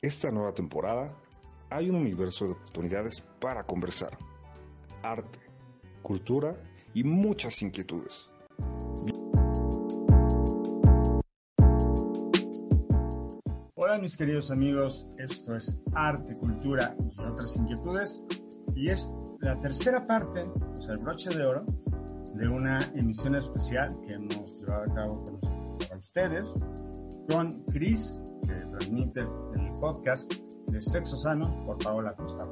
esta nueva temporada hay un universo de oportunidades para conversar. Arte, cultura y muchas inquietudes. Hola mis queridos amigos, esto es Arte, Cultura y otras inquietudes y es la tercera parte, o sea, el broche de oro de una emisión especial que hemos llevado a cabo con, ustedes, con Chris, que transmite el podcast de Sexo Sano por Paola Costa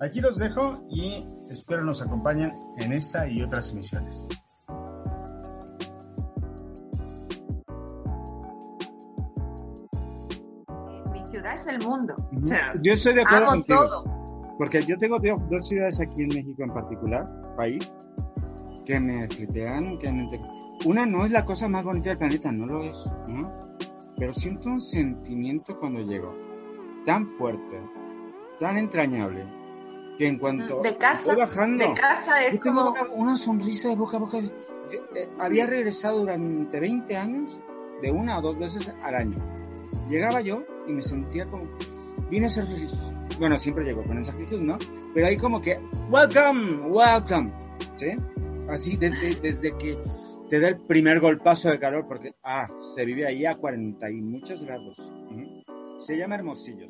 Aquí los dejo y espero nos acompañen en esta y otras emisiones. Mi ciudad es el mundo. yo estoy de acuerdo hago todo. Porque yo tengo dos ciudades aquí en México en particular, país, que me flipean, que me... Una no es la cosa más bonita del planeta, no lo es, ¿no? Pero siento un sentimiento cuando llego, tan fuerte, tan entrañable, que en cuanto de casa, bajando, de casa es como... Una, sonrisa de boca a boca. Eh, había regresado durante 20 años de una o dos veces al año. Llegaba yo y me sentía como, vine a ser feliz. Bueno, siempre llego con esa actitud, ¿no? Pero ahí como que, welcome, welcome, ¿sí? así desde, desde que te da el primer golpazo de calor, porque, ah, se vive ahí a 40 y muchos grados. Se llama Hermosillo,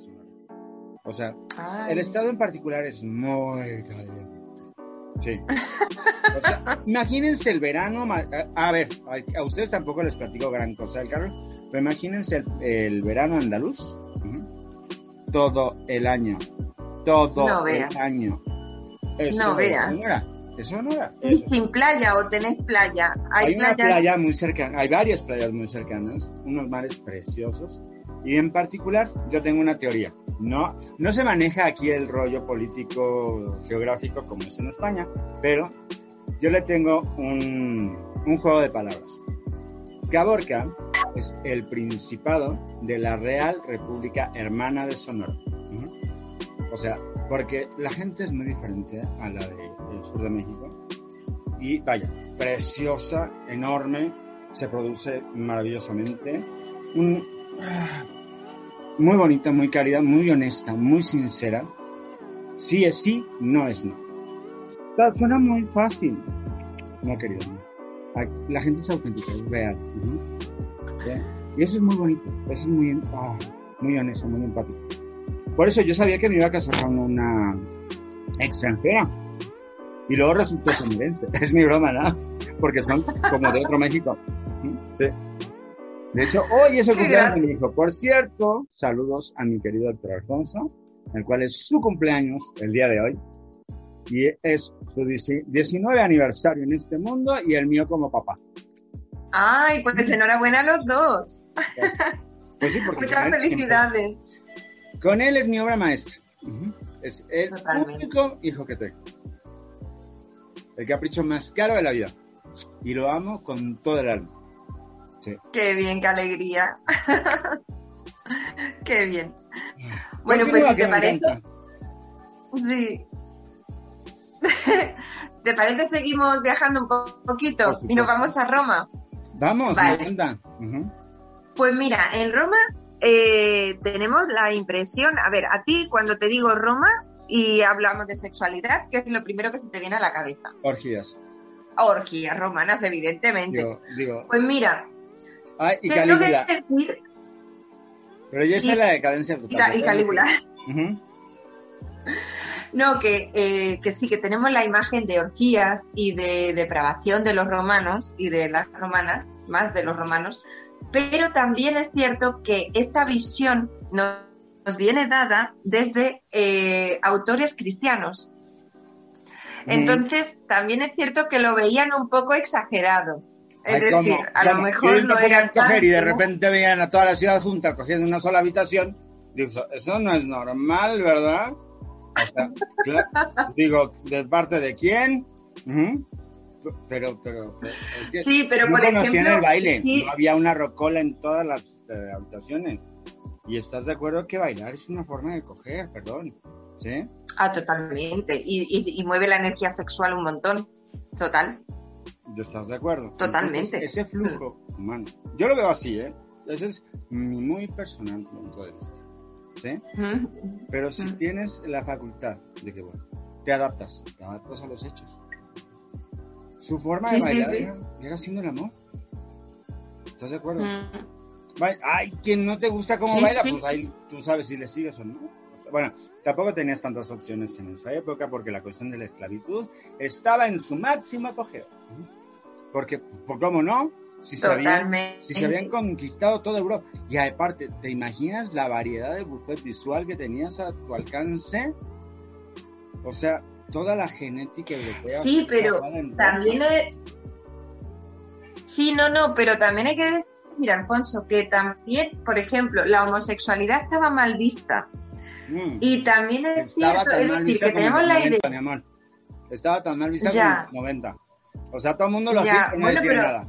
O sea, el estado en particular es muy caliente. Sí. O sea, imagínense el verano. A, ver, a, ustedes tampoco les platico gran cosa del calor, pero imagínense el, verano andaluz. Todo el año. Todo el año. no veas. Eso no era. ¿Y sin playa o tenés playa? Hay, una playa muy cercana, hay varias playas muy cercanas, unos mares preciosos. Y en particular, yo tengo una teoría. No, no se maneja aquí el rollo político geográfico como es en España, pero yo le tengo un, un juego de palabras. Caborca es el principado de la Real República Hermana de Sonora. O sea, porque la gente es muy diferente a la del sur de México. Y vaya, preciosa, enorme, se produce maravillosamente. muy bonita, muy cálida, muy honesta, muy sincera. Sí es sí, no es no. Suena muy fácil. No, querido. La gente es auténtica, es real. Y eso es muy bonito, eso es muy, ah, muy honesto, muy empático. Por eso yo sabía que me iba a casar con una extranjera. Y luego resultó sonorense. Es mi broma, ¿no? Porque son como de otro México. Sí. De hecho, hoy es el cumpleaños de mi hijo. Por cierto, saludos a mi querido doctor Alfonso, el cual es su cumpleaños el día de hoy. Y es su 19 aniversario en este mundo y el mío como papá. Ay, pues enhorabuena a los dos. Pues, sí, Muchas felicidades. Con él es mi obra maestra. Es el único hijo que tengo. El capricho más caro de la vida. Y lo amo con todo el alma. Qué bien, qué alegría. qué bien. Bueno, pues si te parece. Sí. si te parece, seguimos viajando un poquito y nos vamos a Roma. Vamos, vale. Pues mira, en Roma eh, tenemos la impresión, a ver, a ti cuando te digo Roma y hablamos de sexualidad, ¿qué es lo primero que se te viene a la cabeza? Orgías. Orgías romanas, evidentemente. pues mira. Ah, y Calígula. Pero yo sé la decadencia Y, Calígula. No, que, eh, que sí, que tenemos la imagen de orgías y de depravación de los romanos y de las romanas, más de los romanos, pero también es cierto que esta visión nos viene dada desde eh, autores cristianos. Entonces, también es cierto que lo veían un poco exagerado. Es decir, a lo mejor no era y de repente veían a toda la ciudad junta cogiendo una sola habitación. Digo, eso no es normal, ¿verdad? digo, ¿de parte de quién? Pero, pero, sí, pero por ejemplo, el baile, no había una rocola en todas las eh, habitaciones. Y estás de acuerdo que bailar es una forma de coger, perdón, ¿sí? Ah, totalmente. Y, mueve la energía sexual un montón, total. ¿Estás de acuerdo? Totalmente. ese flujo humano. Yo lo veo así, ¿eh? Ese es mi muy personal punto de vista. ¿sí? Pero si tienes la facultad de que, bueno, te adaptas, te adaptas a los hechos. Su forma de bailar llega siendo el amor. ¿Estás de acuerdo? Ay, quien no te gusta cómo baila, pues ahí tú sabes si le sigues o no. Bueno, tampoco tenías tantas opciones en esa época porque la cuestión de la esclavitud estaba en su máximo apogeo. Porque, por cómo no, si se, habían, si se habían conquistado toda Europa. Y aparte, ¿te imaginas la variedad de buffet visual que tenías a tu alcance? O sea, toda la genética europea. Sí, pero también... Sí, no, no, pero también hay que decir, Alfonso, que también, por ejemplo, la homosexualidad estaba mal vista. Mm. Y también es cierto, es decir, que tenemos la idea. Estaba tan mal vista como en 90. O sea, todo el mundo lo hacía no bueno, pero... nada.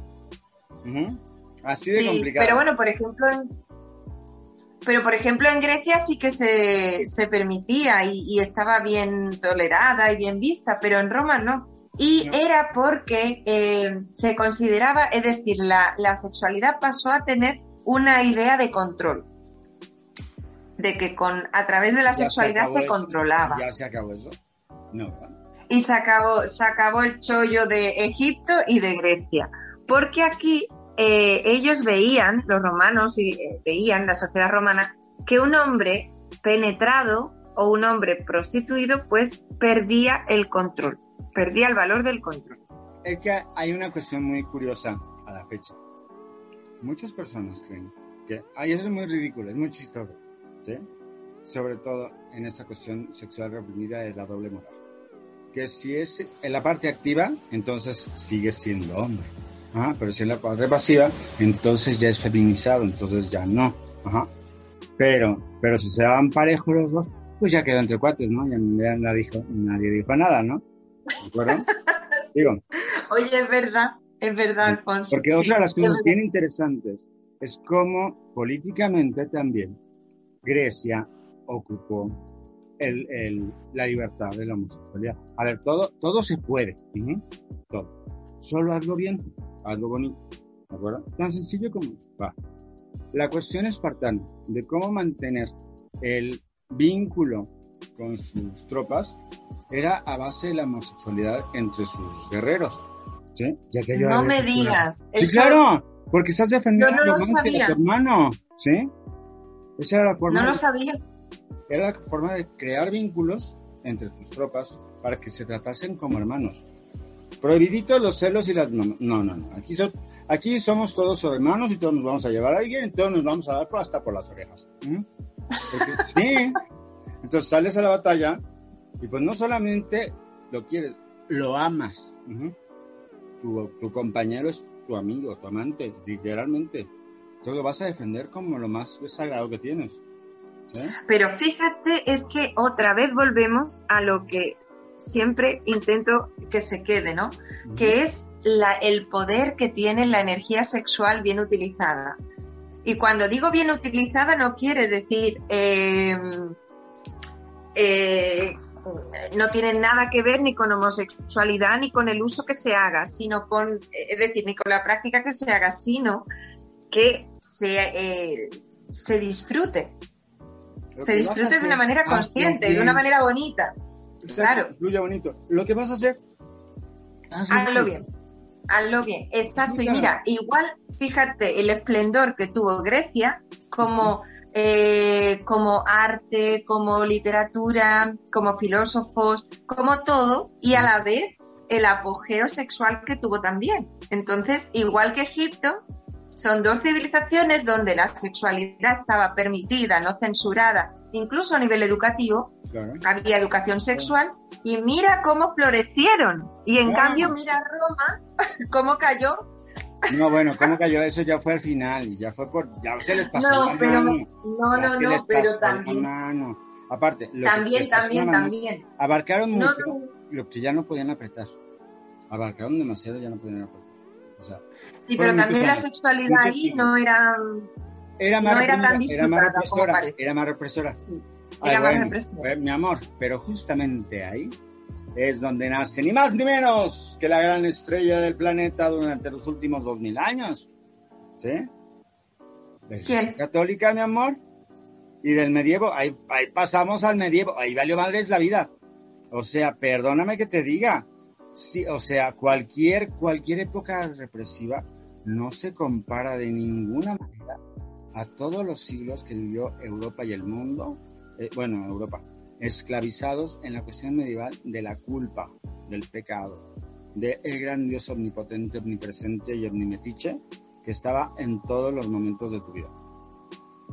Así de complicado. Pero bueno, por ejemplo, en, pero por ejemplo en Grecia sí que se, se permitía y, estaba bien tolerada y bien vista, pero en Roma no. Y era porque eh, se consideraba, es decir, la, la sexualidad pasó a tener una idea de control de que con a través de la sexualidad se, controlaba. ¿Ya se acabó eso? No. Y se acabó, se acabó el chollo de Egipto y de Grecia. Porque aquí eh, ellos veían, los romanos y eh, veían, la sociedad romana, que un hombre penetrado o un hombre prostituido pues perdía el control, perdía el valor del control. Es que hay una cuestión muy curiosa a la fecha. Muchas personas creen que, ay, eso es muy ridículo, es muy chistoso sobre todo en esta cuestión sexual reprimida de la doble moral. Que si es en la parte activa, entonces sigue siendo hombre. Pero si en la parte pasiva, entonces ya es feminizado, entonces ya no. Pero, pero si se daban parejos los dos, pues ya quedó entre cuates, ¿no? Ya, nadie, dijo, nadie dijo nada, ¿no? ¿De acuerdo? Digo. Oye, es verdad, es verdad, Alfonso. Porque otra de las cosas bien interesantes es cómo políticamente también Grecia ocupó el, la libertad de la homosexualidad. A ver, todo, todo se puede, todo. Solo hazlo bien, hazlo bonito, ¿de acuerdo? Tan sencillo como va. La cuestión espartana de cómo mantener el vínculo con sus tropas era a base de la homosexualidad entre sus guerreros. ¿sí? Ya que no me digas. Sí, claro, porque estás defendiendo a tu hermano, ¿sí? Esa era la forma. No lo sabía. Era la forma de crear vínculos entre tus tropas para que se tratasen como hermanos. Prohibidito los celos y las... No, no, no. Aquí, aquí somos todos hermanos y todos nos vamos a llevar a alguien y todos nos vamos a dar hasta por las orejas. sí. Entonces sales a la batalla y pues no solamente lo quieres, lo amas. tu, tu compañero es tu amigo, tu amante, literalmente. Tú lo vas a defender como lo más sagrado que tienes. Pero fíjate, es que otra vez volvemos a lo que siempre intento que se quede, ¿no? Que es la, el poder que tiene la energía sexual bien utilizada. Y cuando digo bien utilizada no quiere decir em, eh, no tiene nada que ver ni con homosexualidad ni con el uso que se haga, sino con, es decir, ni con la práctica que se haga, sino que se, eh, se disfrute. Se disfrute de una manera consciente, de una manera bonita. Claro. bonito. Lo que vas a hacer, hazlo, bien. Hazlo bien, exacto. Y mira, igual, fíjate, el esplendor que tuvo Grecia como, eh, como arte, como literatura, como filósofos, como todo, y a la vez el apogeo sexual que tuvo también. Entonces, igual que Egipto, son dos civilizaciones donde la sexualidad estaba permitida, no censurada, incluso a nivel educativo. Había educación sexual y mira cómo florecieron. Y en cambio, mira Roma, cómo cayó. No, bueno, cómo cayó, eso ya fue al final, ya fue por, ya se les pasó. No, pero, no, no, no, pero también. Aparte, también, también, también. Abarcaron mucho lo que ya no podían apretar. Abarcaron demasiado, ya no podían apretar. O sea, Sí, pero también la sexualidad ahí no era, era más no era tan disfrutada como parece. Era más represora. Era más represora. Pues, mi amor, pero justamente ahí es donde nace ni más ni menos que la gran estrella del planeta durante los últimos dos mil años. ¿Sí? ¿Quién? ¿Católica, mi amor? Y del medievo, ahí, ahí pasamos al medievo, ahí valió madre es la vida. O sea, perdóname que te diga, sí, o sea, cualquier, cualquier época represiva no se compara de ninguna manera a todos los siglos que vivió Europa y el mundo, eh, bueno, Europa, esclavizados en la cuestión medieval de la culpa, del pecado, de el gran Dios omnipotente, omnipresente y omnimetiche que estaba en todos los momentos de tu vida.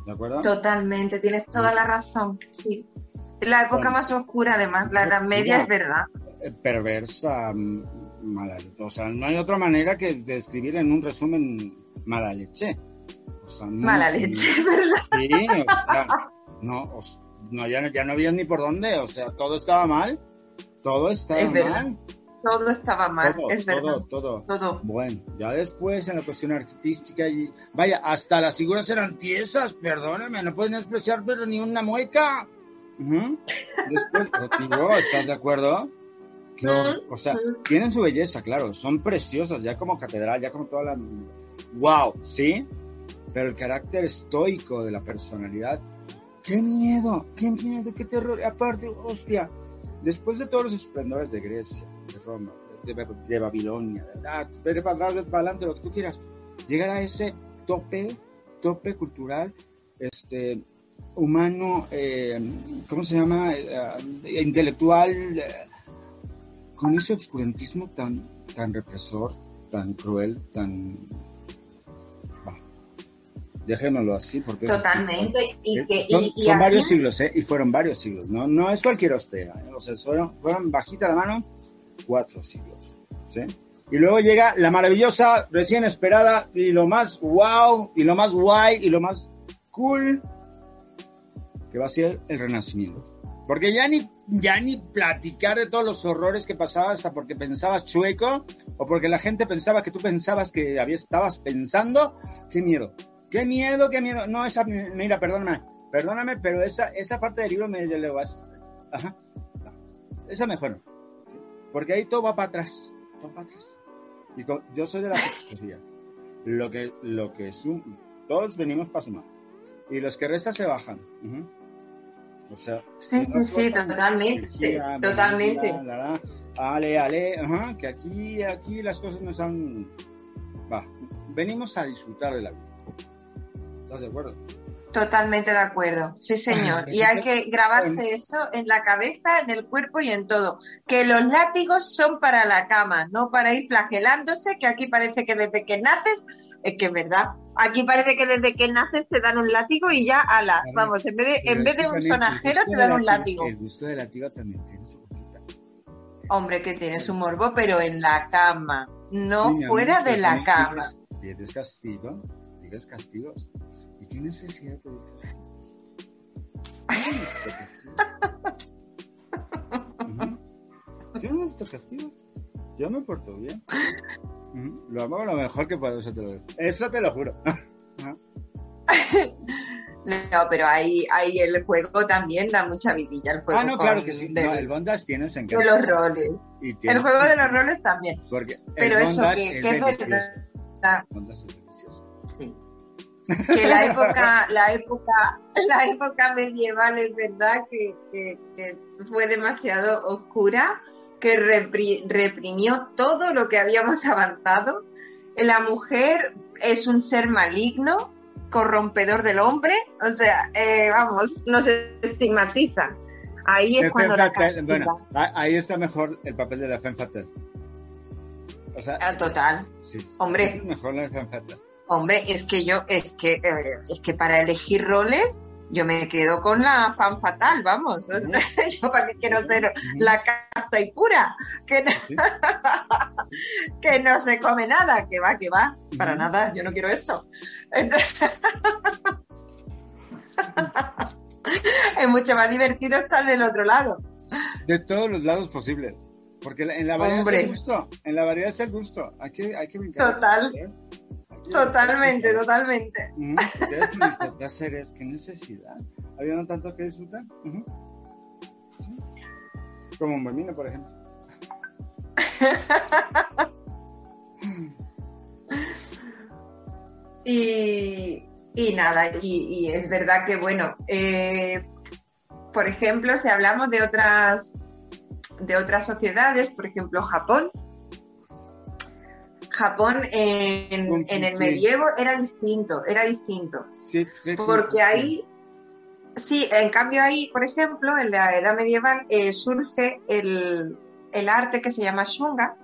¿De acuerdo? Totalmente, tienes toda la razón, sí. La época Bueno. más oscura, además, la Edad Media, es verdad. Perversa, mm, mala O sea, no hay otra manera que describir en un resumen mala leche. O sea, no- Mala leche, ¿verdad? Sí, o sea, no, os- no ya, no- ya no había ni por dónde, o sea, todo estaba mal, todo estaba Es verdad. mal, Todo estaba mal, todo, es verdad. todo, todo. Todo. Bueno, ya después en la cuestión artística y vaya, hasta las figuras eran tiesas, perdóname, no pueden expresar pero ni una mueca. Después, digo, ¿estás de acuerdo? O, sea, tienen su belleza, claro, son preciosas, ya como catedral, ya como toda la... ¡Wow! ¿Sí? Pero el carácter estoico de la personalidad, ¡qué miedo! ¡Qué miedo! ¡Qué terror! Aparte, hostia, después de todos los esplendores de Grecia, de Roma, de, de- de Babilonia, de, ah, vete para adelante, lo que tú quieras, llegar a ese tope, tope cultural, este, humano, eh, ¿cómo se llama? Eh, intelectual, eh, con ese obscurantismo tan, tan represor, tan cruel, tan... Bah, así porque... es- Totalmente. Y eh, que, son y, y son aquí- varios siglos, ¿eh? Y fueron varios siglos. No, no es cualquier hostea. ¿eh? O sea, fueron, fueron bajita la mano cuatro siglos. ¿sí? Y luego llega la maravillosa, recién esperada, y lo más wow, y lo más guay, y lo más cool, que va a ser el renacimiento. Porque ya ni, ya ni platicar de todos los horrores que pasaba hasta porque pensabas chueco, o porque la gente pensaba que tú pensabas que había, estabas pensando, qué miedo. Qué miedo, qué miedo. No, esa, mira, perdóname, perdóname, pero esa, esa parte del libro me le vas. Ajá. Esa mejor. Porque ahí todo va para atrás. Todo para atrás. Y co- yo soy de la. Lo que, lo que sum, todos venimos para sumar. Y los que restan se bajan. Ujú. O sea. Sí, sí, sí, totalmente. energía, Totalmente. la, la, la. Ale, ale, ajá, que aquí, aquí las cosas no son. Va, venimos a disfrutar de la vida. ¿Estás de acuerdo? Totalmente de acuerdo, sí señor. Y hay que grabarse eso en la cabeza, en el cuerpo y en todo. Que los látigos son para la cama, no para ir flagelándose, que aquí parece que desde que naces, es que es verdad, aquí parece que desde que naces te dan un látigo y ya, ala, Claro. vamos, en vez de, en vez de un sonajero te dan un látigo-. El gusto del látigo también tiene su cosita. Hombre, que tiene su morbo, pero en la cama, no Sí, fuera de la cama. Pides castigo, pides castigos. ¿Y qué necesidad de pedir castigos? Necesito castigos. Yo me porto bien. Lo hago lo mejor que puedo, eso te lo digo. Eso te lo juro. Ajá. No, pero ahí, ahí el juego también da mucha vidilla, el juego Ah, no, claro con- que sí. del- No, el Bondas tiene su de los roles. Y tiene- El juego de los roles también. Porque Pero eso que, es que es delicioso. verdad. El bondage es delicioso. Sí. Que la época, la época, la época medieval es verdad que, que- que fue demasiado oscura, que repri- reprimió todo lo que habíamos avanzado. La mujer es un ser maligno, corrompedor del hombre, o sea, eh, vamos, nos estigmatiza. Ahí es cuando la castiga. bueno, ahí está mejor el papel de la femme fatale. O sea, Ah, Total. sí. Hombre. Mejor la femme fatale. Hombre, es que yo, es que, eh, es que para elegir roles, yo me quedo con la fan fatal, vamos. Yo para qué quiero ser la casta y pura, que no, que no se come nada, que va, que va, para nada, yo no quiero eso. Entonces, es mucho más divertido estar en el otro lado. De todos los lados posibles. Porque en la variedad Hombre. está el gusto. En la variedad está el gusto. Hay que, hay que brincar. Total. ¿eh? Que- Totalmente, totalmente. Ujú. Ya es qué necesidad. Había no tanto que disfrutar. Sí. Como un buen vino, por ejemplo. Y, Y nada, y, es verdad que, bueno, eh, por ejemplo, si hablamos de otras, de otras sociedades, por ejemplo, Japón, Japón en, el medievo era distinto, era distinto. porque ahí, sí, en cambio ahí, por ejemplo, en la edad medieval eh, surge el, el, arte que se llama shunga,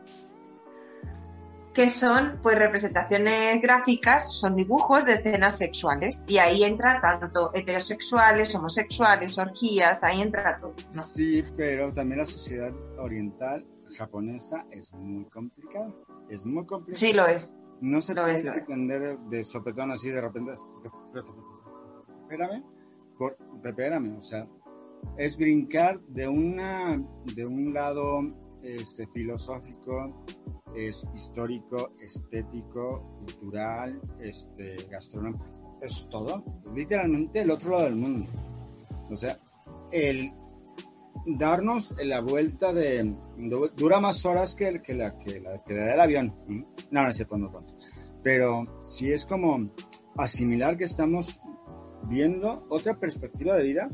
que son pues representaciones gráficas, son dibujos de escenas sexuales y ahí entra tanto heterosexuales, homosexuales, orgías, ahí entra todo. Sí, pero también la sociedad oriental japonesa es muy complicada, es muy complicada. Sí, lo es. No se puede entender de sopetón así de repente. Espérame, por, espérame, o sea, es brincar de una de un lado este filosófico es histórico, estético, cultural, este, gastronómico. Es todo. Literalmente el otro lado del mundo. O sea, el darnos la vuelta de, dura más horas que, que la que la que da el avión. No, no es cierto, no tanto. Pero sí es como asimilar que estamos viendo otra perspectiva de vida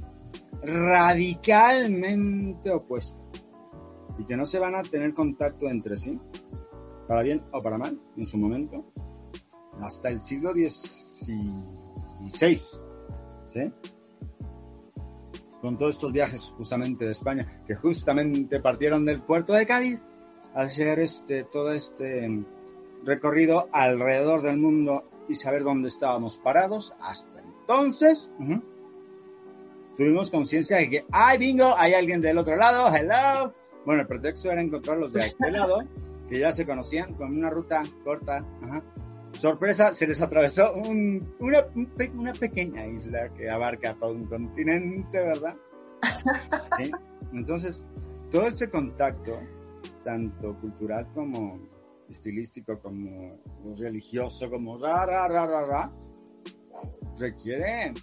radicalmente opuesta y que no se van a tener contacto entre sí para bien o para mal, en su momento, hasta el siglo XVI, ¿sí? Con todos estos viajes justamente de España, que justamente partieron del puerto de Cádiz a hacer este, todo este recorrido alrededor del mundo y saber dónde estábamos parados. Hasta entonces, tuvimos conciencia de que, ¡ay, bingo! Hay alguien del otro lado, ¡hello! Bueno, el pretexto era encontrarlos de aquel lado que ya se conocían con una ruta corta. Sorpresa, se les atravesó una, una, pequeña isla que abarca todo un continente, ¿verdad? Entonces, todo este contacto, tanto cultural como estilístico, como religioso, como ra, ra, ra, ra, ra requiere,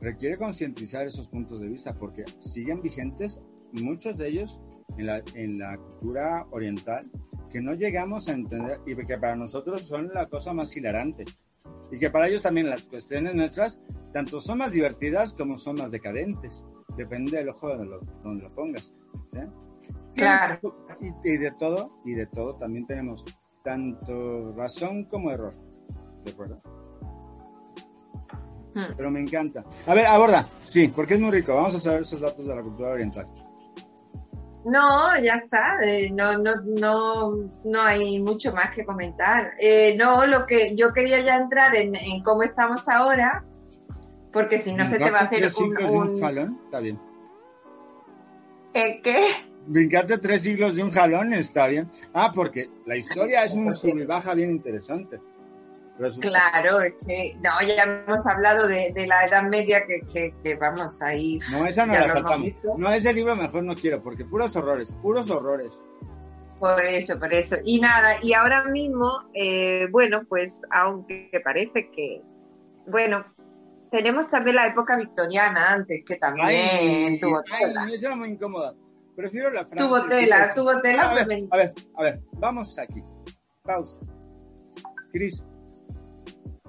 requiere concientizar esos puntos de vista porque siguen vigentes muchos de ellos en la, en la cultura oriental que no llegamos a entender y que para nosotros son la cosa más hilarante. Y que para ellos también las cuestiones nuestras tanto son más divertidas como son más decadentes. Depende del ojo donde lo, donde lo pongas. Claro. Y, de todo, y de todo también tenemos tanto razón como error. ¿De acuerdo? Hmm. Pero me encanta. A ver, aborda. Sí, porque es muy rico. Vamos a saber esos datos de la cultura oriental. No, ya está. Eh, no, no, no, no hay mucho más que comentar. Eh, no, lo que yo quería ya entrar en, cómo estamos ahora, porque si no se te va a hacer un, un... jalón, está bien. ¿Eh, ¿Qué? Brincarte tres siglos de un jalón está bien. Ah, porque la historia es un sub y baja bien interesante. Claro, es que no, ya hemos hablado de, la Edad Media que, que, vamos ahí. No, esa no la faltamos. No, ese libro mejor no quiero, porque puros horrores, puros horrores. Por eso, por eso. Y nada, y ahora mismo, eh, bueno, pues aunque parece que, bueno, tenemos también la época victoriana antes, que también tuvo tela. Me llama muy incómoda. Prefiero la Francia. Tuvo tela, tuvo tela. A ver, a ver, a ver, vamos aquí. Pausa. Cris,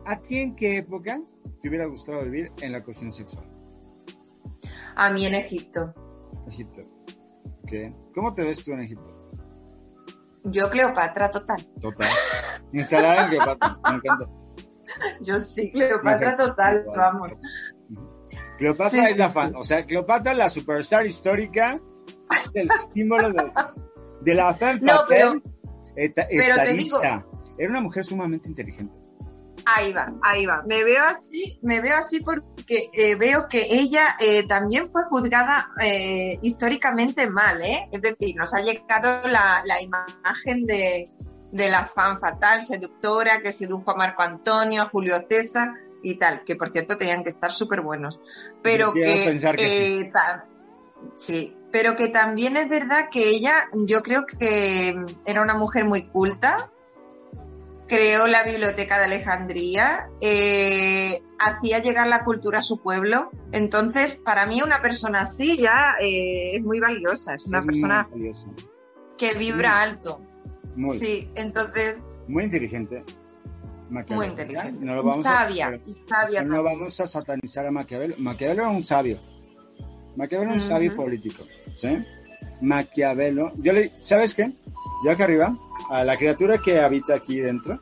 ¿A ti en qué época te hubiera gustado vivir en la cuestión sexual? A mí en Egipto. Egipto. ¿Cómo te ves tú en Egipto? Yo Cleopatra total. Total. Instalada en Cleopatra. Me encanta. Yo sí, Cleopatra total, vamos. Cleopatra es la fan, o sea, Cleopatra la superstar histórica, el símbolo de, la fan no, pero, pero te digo, Era una mujer sumamente inteligente. Ahí va, ahí va. Me veo así, me veo así porque eh, veo que ella eh, también fue juzgada eh, históricamente mal, ¿eh? Es decir, nos ha llegado la, imagen de, la fan fatal, seductora, que sedujo a Marco Antonio, a Julio César y tal, que por cierto tenían que estar súper buenos. Pero que, sí, pero que también es verdad que ella, yo creo que era una mujer muy culta, creó la Biblioteca de Alejandría, eh, hacía llegar la cultura a su pueblo. Entonces, para mí una persona así ya eh, es muy valiosa, es una persona que vibra alto. Muy, sí, entonces... Muy inteligente. Muy inteligente. No lo vamos sabia, a, y sabia No vamos a satanizar a Maquiavelo. Maquiavelo era un sabio. Maquiavelo era un sabio político. ¿sí? Maquiavelo. Yo le, ¿Sabes qué? Yo acá arriba, a la criatura que habita aquí dentro,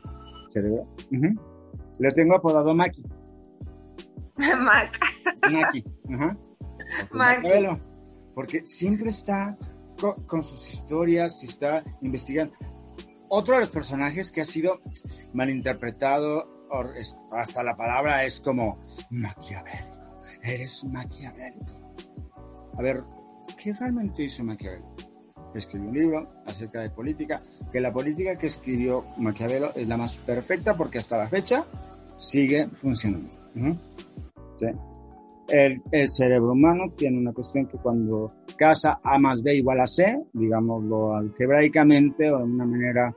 le tengo apodado Maki. Mac. Maki. Ajá. Maquiavelo. Porque siempre está con, sus historias y está investigando. Otro de los personajes que ha sido malinterpretado, hasta la palabra es como maquiavélico. Eres maquiavélico. A ver, ¿qué realmente hizo Maquiavelo? Escribió un libro acerca de política, que la política que escribió Maquiavelo es la más perfecta porque hasta la fecha sigue funcionando. ¿Sí? el, cerebro humano tiene una cuestión que cuando casa A más B igual a C, digámoslo algebraicamente o de una manera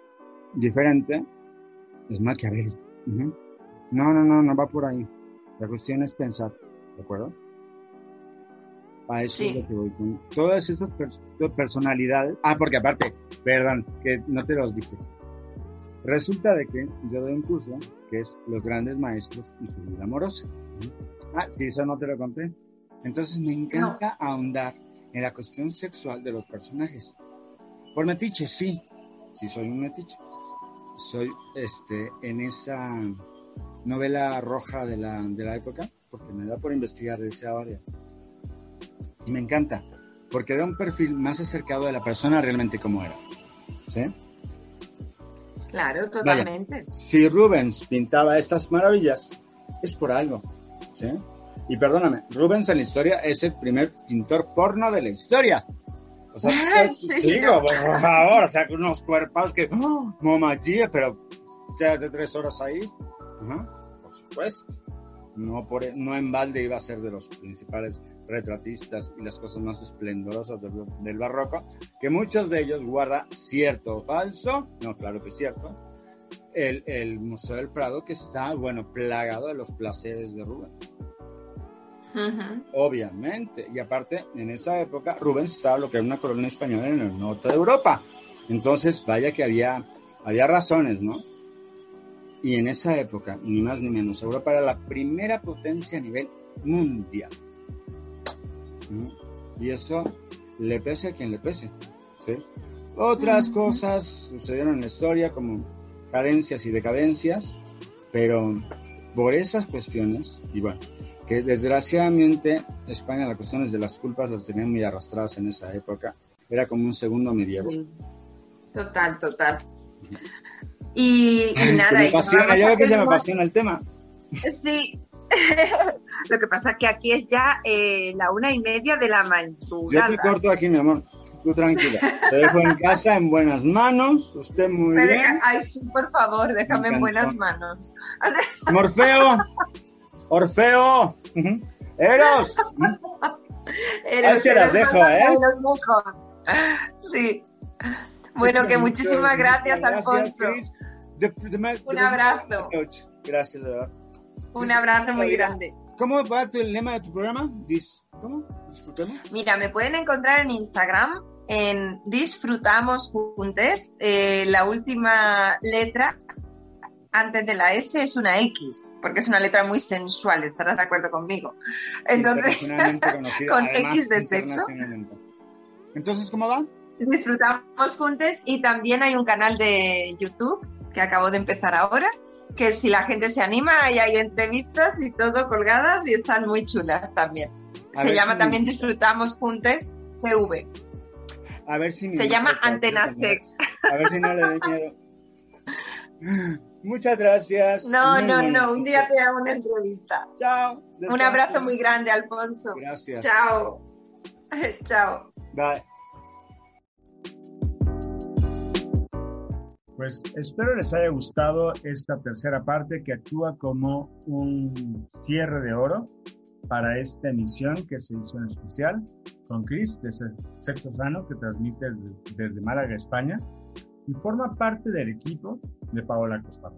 diferente, es maquiavélico. No, no, no, no va por ahí. La cuestión es pensar, ¿de acuerdo? A eso es lo que voy con todas esas personalidades. Ah, porque aparte, perdón, que no te los dije. Resulta de que yo doy un curso que es Los grandes maestros y su vida amorosa. Ah, sí, eso no te lo conté. Entonces me encanta ahondar en la cuestión sexual de los personajes. Por metiche, sí. Sí soy un metiche. Soy este en esa novela roja de la, de la época, porque me da por investigar de esa área. Y me encanta, porque da un perfil más acercado de la persona realmente como era. ¿Sí? Claro, totalmente. si Rubens pintaba estas maravillas, es por algo. ¿sí? Y perdóname, Rubens en la historia es el primer pintor porno de la historia. O sea, digo, por favor, o sea, unos cuerpos que, oh, pero quédate tres horas ahí. por supuesto. No, por, no en balde iba a ser de los principales retratistas y las cosas más esplendorosas del, del barroco, que muchos de ellos guarda cierto o falso, no, claro que es cierto, el, el Museo del Prado que está, bueno, plagado de los placeres de Rubens. Obviamente. Y aparte, en esa época, Rubens estaba lo que era una colonia española en el norte de Europa. Entonces, vaya que había, había razones, ¿no? Y en esa época, ni más ni menos, Europa era la primera potencia a nivel mundial. Y eso le pese a quien le pese. ¿sí? Otras cosas sucedieron en la historia, como carencias y decadencias, pero por esas cuestiones, y bueno, que desgraciadamente España las cuestiones de las culpas las tenían muy arrastradas en esa época, era como un segundo medievo. Total, total. Y, nada, me apasiona, yo que se me apasiona el tema. Sí, lo que pasa es que aquí es ya eh, la una y media de la madrugada. Yo te corto aquí, mi amor. Tú tranquila. Te dejo en casa en buenas manos. Usted muy bien. ay, sí, por favor, déjame en buenas manos. Morfeo. Orfeo. Eros. Eros. se las dejo, ¿eh? Sí. Bueno, que muchísimas gracias, Alfonso. Un abrazo. Gracias, de verdad. Un abrazo muy grande. ¿Cómo va el lema de tu programa? ¿Cómo? Mira, me pueden encontrar en Instagram en Disfrutamos Juntes. Eh, la última letra antes de la S es una X, porque es una letra muy sensual, estarás de acuerdo conmigo. Entonces, con X de sexo. Entonces, ¿cómo va? Disfrutamos Juntes y también hay un canal de YouTube que acabo de empezar ahora, que si la gente se anima, ahí hay entrevistas y todo colgadas y están muy chulas también. se llama también Disfrutamos Juntes TV. A ver si se llama Antena Sex. A ver si no le doy miedo. Muchas gracias. No, no, no. Un día te hago una entrevista. Chao. Un abrazo muy grande, Alfonso. Gracias. Chao. Chao. Bye. Pues espero les haya gustado esta tercera parte que actúa como un cierre de oro para esta emisión que se hizo en especial con Chris de Sexo Sano que transmite desde, Málaga, España y forma parte del equipo de Paola Costa.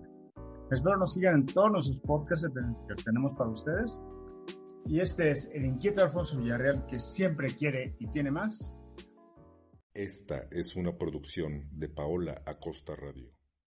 Espero nos sigan en todos nuestros podcasts que tenemos para ustedes. Y este es el inquieto Alfonso Villarreal que siempre quiere y tiene más. Esta es una producción de Paola Acosta Radio.